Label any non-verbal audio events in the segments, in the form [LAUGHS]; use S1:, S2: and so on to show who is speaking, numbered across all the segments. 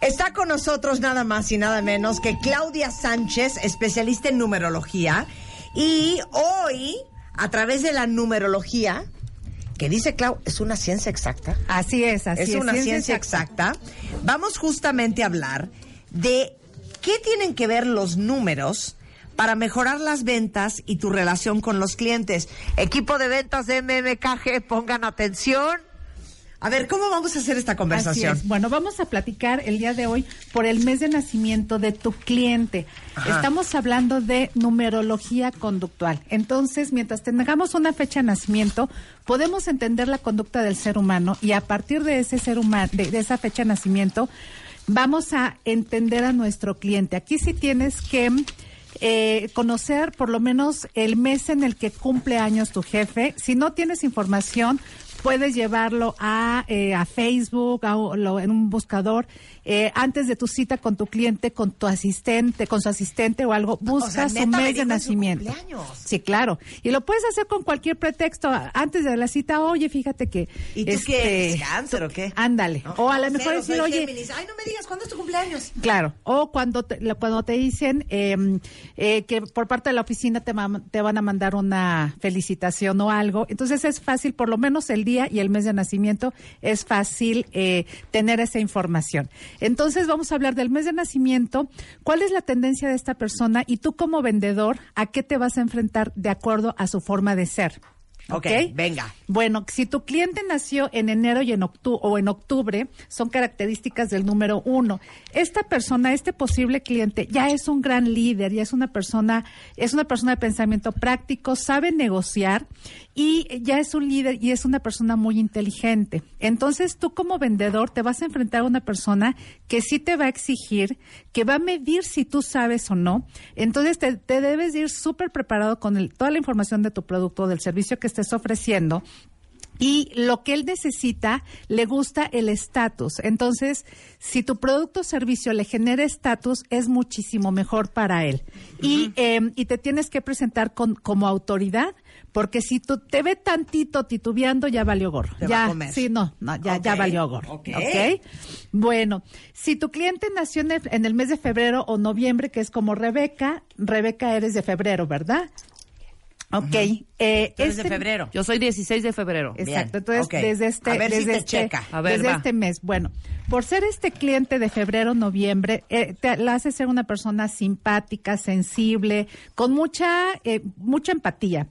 S1: Está con nosotros nada más y nada menos que Claudia Sánchez, especialista en numerología. Y hoy, a través de la numerología, que dice Clau, es una ciencia exacta.
S2: Así es, así es.
S1: Es una ciencia, exacta. Vamos justamente a hablar de qué tienen que ver los números para mejorar las ventas y tu relación con los clientes. Equipo de ventas de MMKG, pongan atención. A ver, ¿cómo vamos a hacer esta conversación?
S2: Así es. Bueno, vamos a platicar el día de hoy por el mes de nacimiento de tu cliente.
S1: Ajá.
S2: Estamos hablando de numerología conductual. Entonces, mientras tengamos una fecha de nacimiento, podemos entender la conducta del ser humano y a partir de ese ser humano, de, de esa fecha de nacimiento, vamos a entender a nuestro cliente. Aquí sí tienes que eh, conocer por lo menos el mes en el que cumple años tu jefe. Si no tienes información, puedes llevarlo a, eh, a Facebook, a, lo- en un buscador, eh, antes de tu cita con tu cliente, con tu asistente, con su asistente o algo, busca
S1: sea,
S2: su mes de nacimiento. Sí, claro. Y lo puedes hacer con cualquier pretexto. Antes de la cita, oye, fíjate que...
S1: ¿Y tú
S2: este,
S1: qué eres, cáncer o qué?
S2: Ándale.
S1: ¿No?
S2: O a lo mejor decir, oye...
S1: Géminis. Ay, no me digas, ¿cuándo es tu cumpleaños?
S2: Claro, o cuando te, cuando te dicen eh, eh, que por parte de la oficina te, te van a mandar una felicitación o algo, entonces es fácil, por lo menos el día y el mes de nacimiento, es fácil eh, tener esa información. Entonces vamos a hablar del mes de nacimiento, cuál es la tendencia de esta persona y tú como vendedor, a qué te vas a enfrentar de acuerdo a su forma de ser.
S1: Ok, venga.
S2: Bueno, si tu cliente nació en enero y en octu o en octubre, son características del número uno. Esta persona, este posible cliente, ya es un gran líder, ya es una persona, es una persona de pensamiento práctico, sabe negociar y ya es un líder y es una persona muy inteligente. Entonces, tú como vendedor te vas a enfrentar a una persona que sí te va a exigir, que va a medir si tú sabes o no. Entonces, te, te debes de ir súper preparado con el- toda la información de tu producto, del servicio que estés ofreciendo. Y lo que él necesita, le gusta el estatus. Entonces, si tu producto o servicio le genera estatus, es muchísimo mejor para él. y, eh, y te tienes que presentar con, como autoridad, porque si tú te ve tantito titubeando, ya valió gorro.
S1: Te va
S2: ya,
S1: a comer.
S2: sí, no, no, ya, valió gorro.
S1: ok.
S2: ¿ok? Bueno, si tu cliente nació en el, en el mes de febrero o noviembre, que es como Rebeca, Rebeca eres de febrero, ¿verdad? Ok. eh,
S1: Tú eres de
S2: este-
S1: febrero.
S3: Yo soy 16 de febrero.
S1: Bien,
S2: Exacto, entonces desde este,
S1: A ver si
S2: desde
S1: te
S2: este,
S1: checa.
S3: A ver,
S2: desde
S3: va.
S2: este mes, bueno, por ser este cliente de febrero, noviembre, eh, te la hace ser una persona simpática, sensible, con mucha, eh, mucha empatía.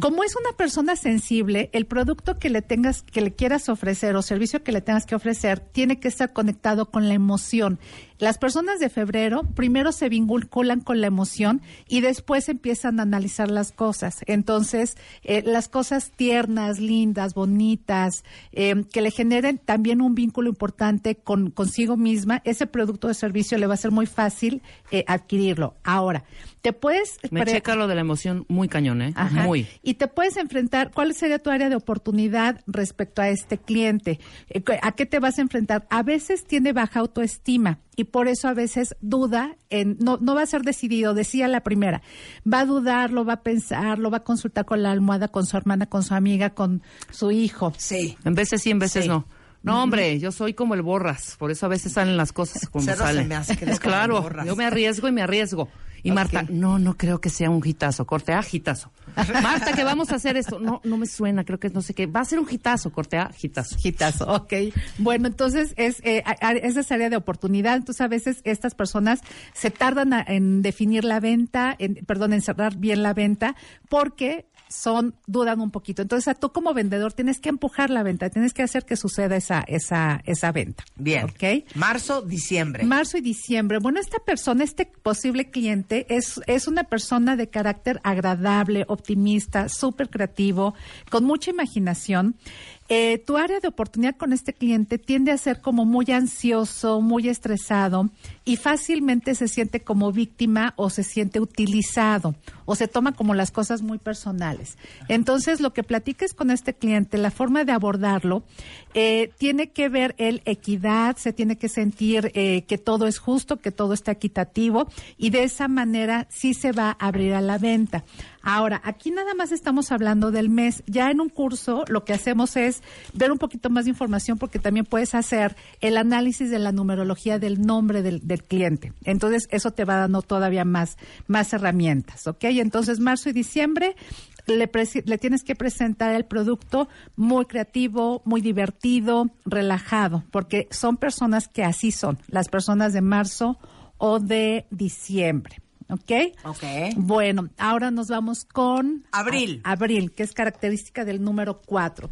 S2: Como es una persona sensible, el producto que le tengas, que le quieras ofrecer o servicio que le tengas que ofrecer, tiene que estar conectado con la emoción. Las personas de febrero primero se vinculan con la emoción y después empiezan a analizar las cosas. Entonces, eh, las cosas tiernas, lindas, bonitas, eh, que le generen también un vínculo importante con consigo misma, ese producto o servicio le va a ser muy fácil eh, adquirirlo. Ahora, te puedes...
S3: Me checa lo de la emoción muy cañón, ¿eh?
S2: Ajá.
S3: Muy.
S2: Y te puedes enfrentar, ¿cuál sería tu área de oportunidad respecto a este cliente? Eh, ¿A qué te vas a enfrentar? A veces tiene baja autoestima y por eso a veces duda, en, no, no va a ser decidido, decía la primera, va a dudar, lo va a pensar, lo va a consultar con la almohada, con su hermana, con su amiga, con su hijo.
S1: Sí.
S3: En veces sí, en veces
S1: Sí.
S3: no. No, hombre, yo soy como el borras, por eso a veces salen las cosas como
S1: Cero se
S3: salen.
S1: me hace que [LAUGHS] eres como el
S3: claro,
S1: Borras.
S3: yo me arriesgo y me arriesgo. Y. Marta, no, no creo que sea un hitazo, corte a hitazo. [LAUGHS] Marta, que vamos a hacer esto. No, no me suena, creo que no sé qué. Va a ser un hitazo, corte a hitazo.
S2: Gitazo, ok. Bueno, entonces es eh, esa es área de oportunidad. Entonces a veces estas personas se tardan a- en definir la venta, en, perdón, en cerrar bien la venta, porque son dudan un poquito. Entonces, a tú como vendedor tienes que empujar la venta, tienes que hacer que suceda esa esa esa venta.
S1: Bien.
S2: ¿Ok?
S1: Marzo, diciembre.
S2: Marzo y diciembre. Bueno, esta persona, este posible cliente, es, es una persona de carácter agradable, optimista, súper creativo, con mucha imaginación. eh, tu área de oportunidad con este cliente tiende a ser como muy ansioso, muy estresado y fácilmente se siente como víctima o se siente utilizado o se toma como las cosas muy personales. Entonces, lo que platiques con este cliente, la forma de abordarlo, eh, tiene que ver el equidad, se tiene que sentir eh, que todo es justo, que todo está equitativo y de esa manera sí se va a abrir a la venta. Ahora, aquí nada más estamos hablando del mes. Ya en un curso lo que hacemos es ver un poquito más de información porque también puedes hacer el análisis de la numerología del nombre del, del cliente. Entonces, eso te va dando todavía más, más herramientas, ¿ok? Entonces, marzo y diciembre le, le, tienes que presentar el producto muy creativo, muy divertido, relajado, porque son personas que así son, las personas de marzo o de diciembre. ¿Ok?
S1: Ok.
S2: Bueno, ahora nos vamos con...
S1: Abril.
S2: A, abril, que es característica del número cuatro.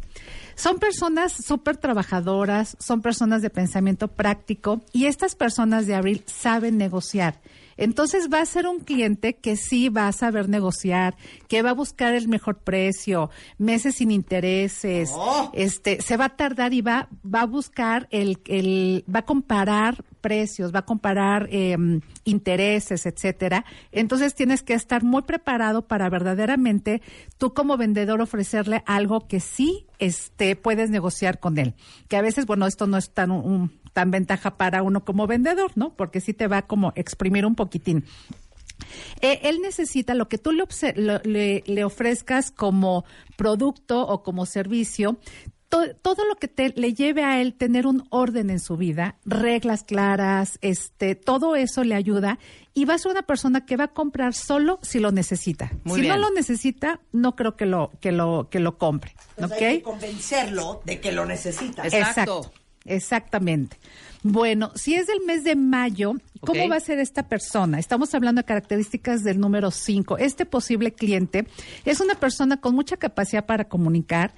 S2: Son personas súper trabajadoras, son personas de pensamiento práctico y estas personas de abril saben negociar. Entonces va a ser un cliente que sí va a saber negociar, que va a buscar el mejor precio, meses sin intereses,
S1: Oh.
S2: este, se va a tardar y va, va a buscar el, el, va a comparar precios, va a comparar eh, intereses, etcétera. Entonces tienes que estar muy preparado para verdaderamente tú como vendedor ofrecerle algo que sí este puedes negociar con él. Que a veces, bueno, esto no es tan un, tan ventaja para uno como vendedor, ¿no? Porque sí te va como exprimir un poquitín. Eh, él necesita lo que tú le, lo, le, le, ofrezcas como producto o como servicio. To, todo lo que te, le lleve a él tener un orden en su vida, reglas claras, este, todo eso le ayuda y va a ser una persona que va a comprar solo si lo necesita.
S3: Muy
S2: si
S3: bien.
S2: no lo necesita, no creo que lo que lo que lo compre.
S1: Pues
S2: ¿okay?
S1: hay que convencerlo de que lo necesita.
S3: Exacto.
S2: Exacto. Exactamente. Bueno, si es del mes de mayo, ¿cómo va a ser esta persona? Estamos hablando de características del número 5. Este posible cliente es una persona con mucha capacidad para comunicar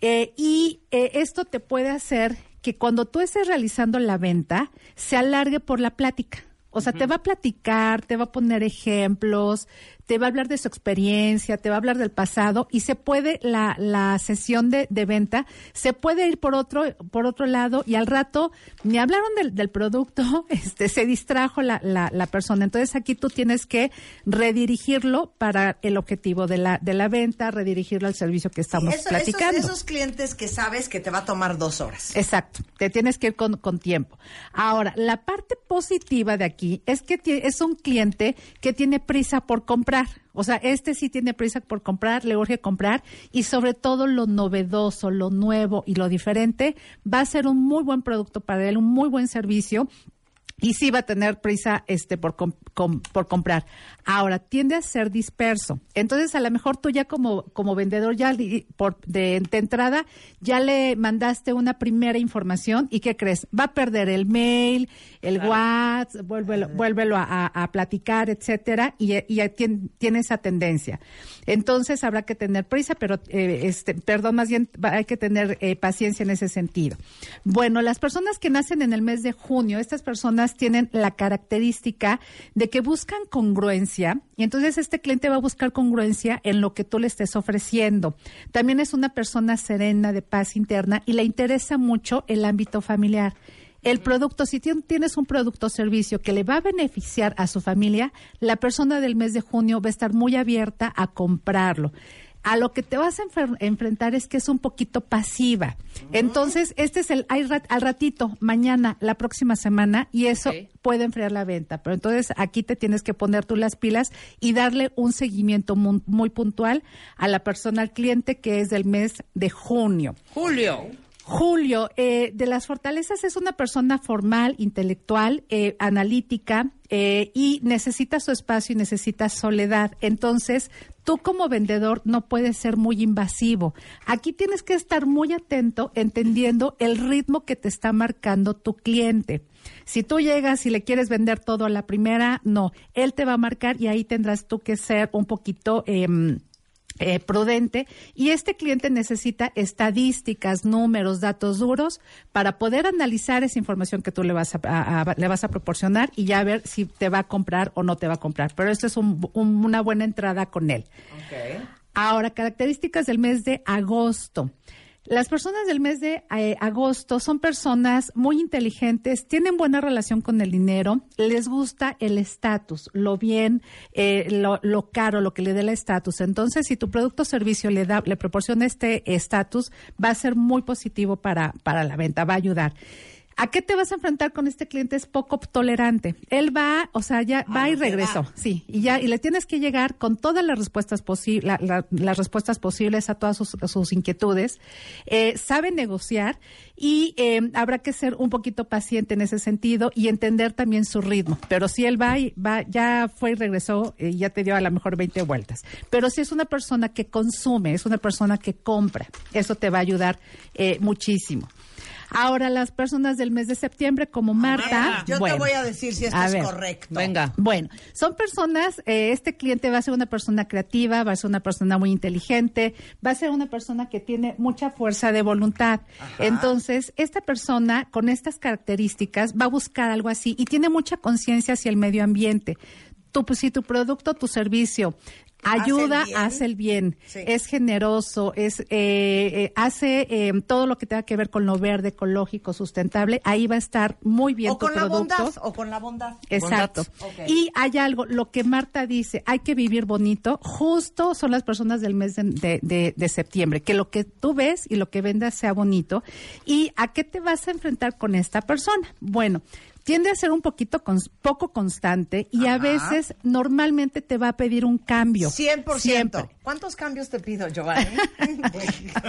S2: eh, y eh, esto te puede hacer que cuando tú estés realizando la venta se alargue por la plática. O sea, te va a platicar, te va a poner ejemplos, te va a hablar de su experiencia, te va a hablar del pasado y se puede la, la sesión de, de venta se puede ir por otro por otro lado y al rato ni hablaron del, del producto, [LAUGHS] este se distrajo la, la, la persona. Entonces aquí tú tienes que redirigirlo para el objetivo de la de la venta, redirigirlo al servicio que estamos
S1: Eso-
S2: platicando.
S1: Esos, esos clientes que sabes que te va a tomar dos horas.
S2: Exacto, te tienes que ir con, con tiempo. Ahora, la parte positiva de aquí es que es un cliente que tiene prisa por comprar. O sea, este sí tiene prisa por comprar, le urge comprar. Y sobre todo lo novedoso, lo nuevo y lo diferente va a ser un muy buen producto para él, un muy buen servicio y sí va a tener prisa este por com- com- por comprar. Ahora tiende a ser disperso. Entonces a lo mejor tú ya como como vendedor ya li- por de, de entrada ya le mandaste una primera información y qué crees va a perder el mail, el WhatsApp, vuélvelo, vuélvelo a, a- a platicar, etcétera y, y tiene esa tendencia. Entonces habrá que tener prisa, pero eh, este perdón más bien hay que tener eh, paciencia en ese sentido. Bueno, las personas que nacen en el mes de junio, estas personas tienen la característica de que buscan congruencia y entonces este cliente va a buscar congruencia en lo que tú le estés ofreciendo. También es una persona serena, de paz interna y le interesa mucho el ámbito familiar. El producto, si tien- tienes un producto o servicio que le va a beneficiar a su familia, la persona del mes de junio va a estar muy abierta a comprarlo. A lo que te vas a enfer- enfrentar es que es un poquito pasiva. Entonces, este es el hay rat- al ratito, mañana, la próxima semana, y eso puede enfriar la venta. Pero entonces aquí te tienes que poner tú las pilas y darle un seguimiento mu- muy puntual a la persona, al cliente que es del mes de junio.
S3: Julio.
S2: Julio, eh, de las fortalezas es una persona formal, intelectual, eh, analítica eh, y necesita su espacio y necesita soledad. Entonces, tú como vendedor no puedes ser muy invasivo. Aquí tienes que estar muy atento, entendiendo el ritmo que te está marcando tu cliente. Si tú llegas y le quieres vender todo a la primera, no, él te va a marcar y ahí tendrás tú que ser un poquito... em, eh, prudente y este cliente necesita estadísticas, números, datos duros para poder analizar esa información que tú le vas a, a- a- le vas a proporcionar y ya ver si te va a comprar o no te va a comprar. Pero esto es un- un- una buena entrada con él. Ahora, características del mes de agosto. Las personas del mes de eh, agosto son personas muy inteligentes, tienen buena relación con el dinero, les gusta el estatus, lo bien, eh, lo, lo caro, lo que le dé el estatus. Entonces, si tu producto o servicio le da, le proporciona este estatus, va a ser muy positivo para, para la venta, va a ayudar. ¿A qué te vas a enfrentar con este cliente? Es poco tolerante. Él va, o sea, ya va y regresó, sí, y ya y le tienes que llegar con todas las respuestas posibles, las respuestas posibles a todas sus, sus inquietudes. Eh, sabe negociar y eh, habrá que ser un poquito paciente en ese sentido y entender también su ritmo. Pero si él va, y va ya fue y regresó, eh, ya te dio a lo mejor 20 vueltas. Pero si es una persona que consume, es una persona que compra, eso te va a ayudar eh, muchísimo. Ahora, las personas del mes de septiembre, como Marta.
S1: Yo
S2: bueno,
S1: te voy a decir si esto
S2: a
S1: es
S2: ver,
S1: correcto.
S3: Venga.
S2: Bueno, son personas, eh, este cliente va a ser una persona creativa, va a ser una persona muy inteligente, va a ser una persona que tiene mucha fuerza de voluntad. Entonces, esta persona con estas características va a buscar algo así y tiene mucha conciencia hacia el medio ambiente. Tú, pues, si tu producto, tu servicio ayuda,
S1: el bien.
S2: hace el bien,
S1: Sí.
S2: es generoso, es eh, eh, hace eh, todo lo que tenga que ver con lo verde, ecológico, sustentable, ahí va a estar muy bien
S1: O
S2: tu
S1: con la bondad, o con la bondad.
S2: Exacto. Y hay algo, lo que Marta dice, hay que vivir bonito, justo son las personas del mes de, de- de- de septiembre, que lo que tú ves y lo que vendas sea bonito. ¿Y a qué te vas a enfrentar con esta persona? Bueno. Tiende a ser un poquito cons- poco constante y a veces normalmente te va a pedir un cambio.
S1: 100%.
S2: Siempre.
S1: ¿Cuántos cambios te pido, Giovanni? [LAUGHS]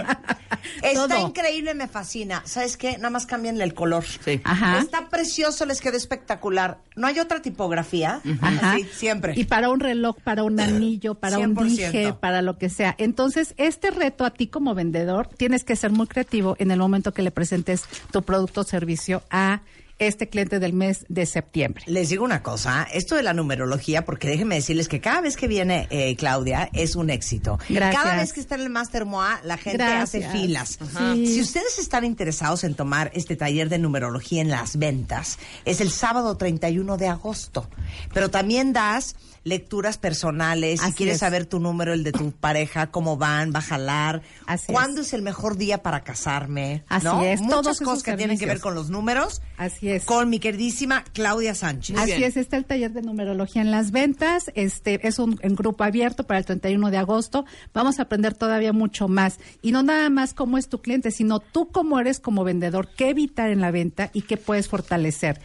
S1: Está
S2: Todo.
S1: increíble, me fascina. ¿Sabes qué? Nada más cámbienle el color.
S3: Sí.
S2: Ajá.
S1: Está precioso, les quedó espectacular. ¿No hay otra tipografía?
S2: Ajá.
S1: Así, siempre.
S2: Y para un reloj, para un anillo, para un
S1: 100%.
S2: dije, para lo que sea. Entonces, este reto a ti como vendedor, tienes que ser muy creativo en el momento que le presentes tu producto o servicio a este cliente del mes de septiembre.
S1: Les digo una cosa, esto de la numerología, porque déjenme decirles que cada vez que viene eh, Claudia es un éxito.
S2: Gracias.
S1: Cada vez que está en el Master MOA, la gente
S2: Gracias.
S1: hace filas.
S2: Sí.
S1: Si ustedes están interesados en tomar este taller de numerología en las ventas, es el sábado 31 de agosto. Pero también das lecturas personales, si
S2: Así
S1: quieres
S2: es.
S1: saber tu número, el de tu pareja, cómo van, va a jalar,
S2: Así
S1: cuándo
S2: es.
S1: es. el mejor día para casarme,
S2: Así
S1: ¿no?
S2: es,
S1: Muchas
S2: todos
S1: cosas que tienen que ver con los números.
S2: Así es.
S1: Con mi queridísima Claudia Sánchez.
S2: Así es, está el taller de numerología en las ventas. Este es un, un grupo abierto para el 31 de agosto. Vamos a aprender todavía mucho más. Y no nada más cómo es tu cliente, sino tú cómo eres como vendedor, qué evitar en la venta y qué puedes fortalecer.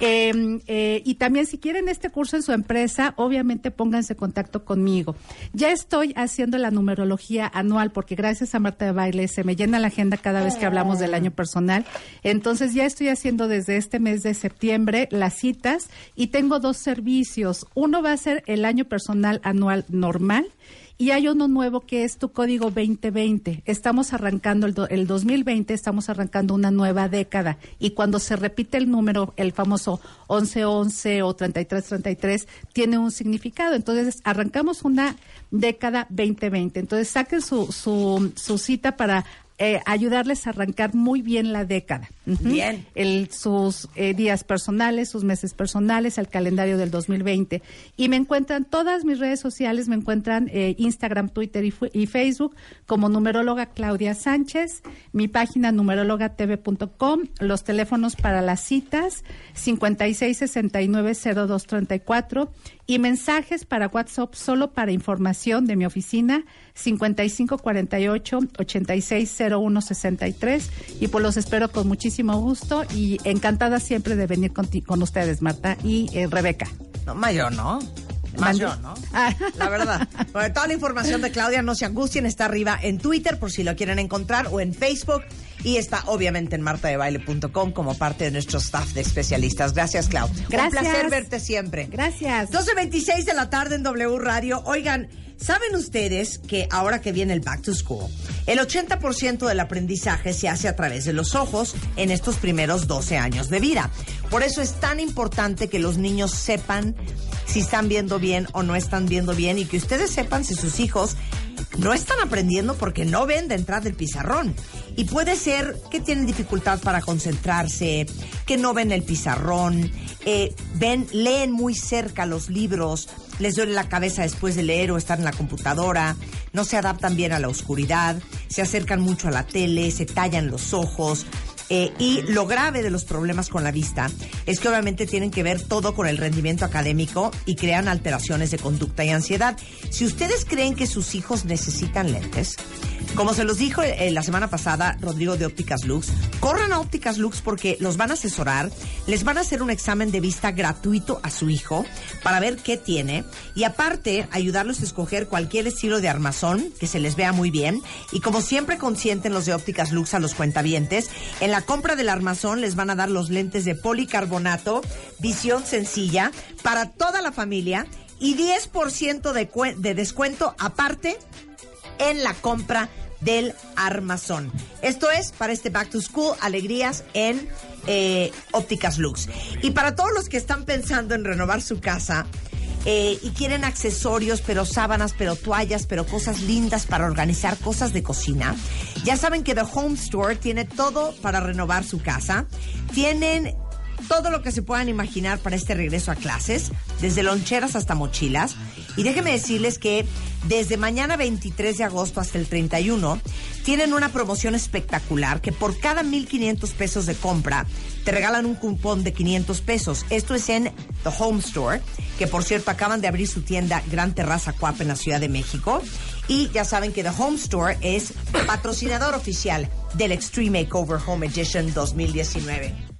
S2: Eh, eh, y también si quieren este curso en su empresa, obviamente pónganse en contacto conmigo. Ya estoy haciendo la numerología anual porque gracias a Marta de Baile se me llena la agenda cada vez que hablamos del año personal. Entonces ya estoy haciendo desde este mes de septiembre las citas y tengo dos servicios. Uno va a ser el año personal anual normal. Y hay uno nuevo que es tu código 2020. Estamos arrancando el, do- el 2020, estamos arrancando una nueva década. Y cuando se repite el número, el famoso 1111 o 3333, tiene un significado. Entonces, arrancamos una década 2020. Entonces, saquen su, su, su cita para eh, ayudarles a arrancar muy bien la década.
S1: Bien.
S2: El, sus eh, días personales, sus meses personales, el calendario del 2020. Y me encuentran todas mis redes sociales, me encuentran eh, Instagram, Twitter y Facebook como numeróloga Claudia Sánchez, mi página numerologatv.com, los teléfonos para las citas 56690234 y mensajes para WhatsApp solo para información de mi oficina 5548 860163 y pues los espero con muchísimo gusto y encantada siempre de venir con, ti- con ustedes Marta y eh, Rebeca.
S1: No, mayor, ¿no? Más yo, ¿no?
S2: Ah.
S1: La verdad. Bueno, toda la información de Claudia, no se angustien, está arriba en Twitter por si lo quieren encontrar o en Facebook y está obviamente en martadebaile.com como parte de nuestro staff de especialistas. Gracias, Clau.
S2: Gracias.
S1: Un placer verte siempre.
S2: Gracias.
S1: 12.26 de la tarde en W Radio. Oigan, ¿saben ustedes que ahora que viene el Back to School, el 80% del aprendizaje se hace a través de los ojos en estos primeros 12 años de vida? Por eso es tan importante que los niños sepan si están viendo bien o no están viendo bien y que ustedes sepan si sus hijos no están aprendiendo porque no ven de entrada el pizarrón. Y puede ser que tienen dificultad para concentrarse, que no ven el pizarrón, eh, ven, leen muy cerca los libros les duele la cabeza después de leer o estar en la computadora, no se adaptan bien a la oscuridad, se acercan mucho a la tele, se tallan los ojos, eh, y lo grave de los problemas con la vista es que obviamente tienen que ver todo con el rendimiento académico y crean alteraciones de conducta y ansiedad. Si ustedes creen que sus hijos necesitan lentes, como se los dijo eh, la semana pasada Rodrigo de Ópticas Lux, corran a Ópticas Lux porque los van a asesorar, les van a hacer un examen de vista gratuito a su hijo para ver qué tiene y aparte ayudarlos a escoger cualquier estilo de armazón que se les vea muy bien. Y como siempre consienten los de Ópticas Lux a los cuentavientes, en la compra del armazón les van a dar los lentes de policarbonato, visión sencilla, para toda la familia y 10% de, de descuento aparte en la compra del armazón. Esto es para este Back to School, alegrías en eh, Ópticas Lux. Y para todos los que están pensando en renovar su casa, eh, y quieren accesorios, pero sábanas, pero toallas, pero cosas lindas para organizar cosas de cocina, ya saben que The Home Store tiene todo para renovar su casa. Tienen todo lo que se puedan imaginar para este regreso a clases, desde loncheras hasta mochilas. Y déjenme decirles que desde mañana 23 de agosto hasta el 31 tienen una promoción espectacular que por cada 1.500 pesos de compra te regalan un cupón de 500 pesos. Esto es en The Home Store, que por cierto acaban de abrir su tienda Gran Terraza Cuap en la Ciudad de México. Y ya saben que The Home Store es patrocinador oficial del Extreme Makeover Home Edition 2019.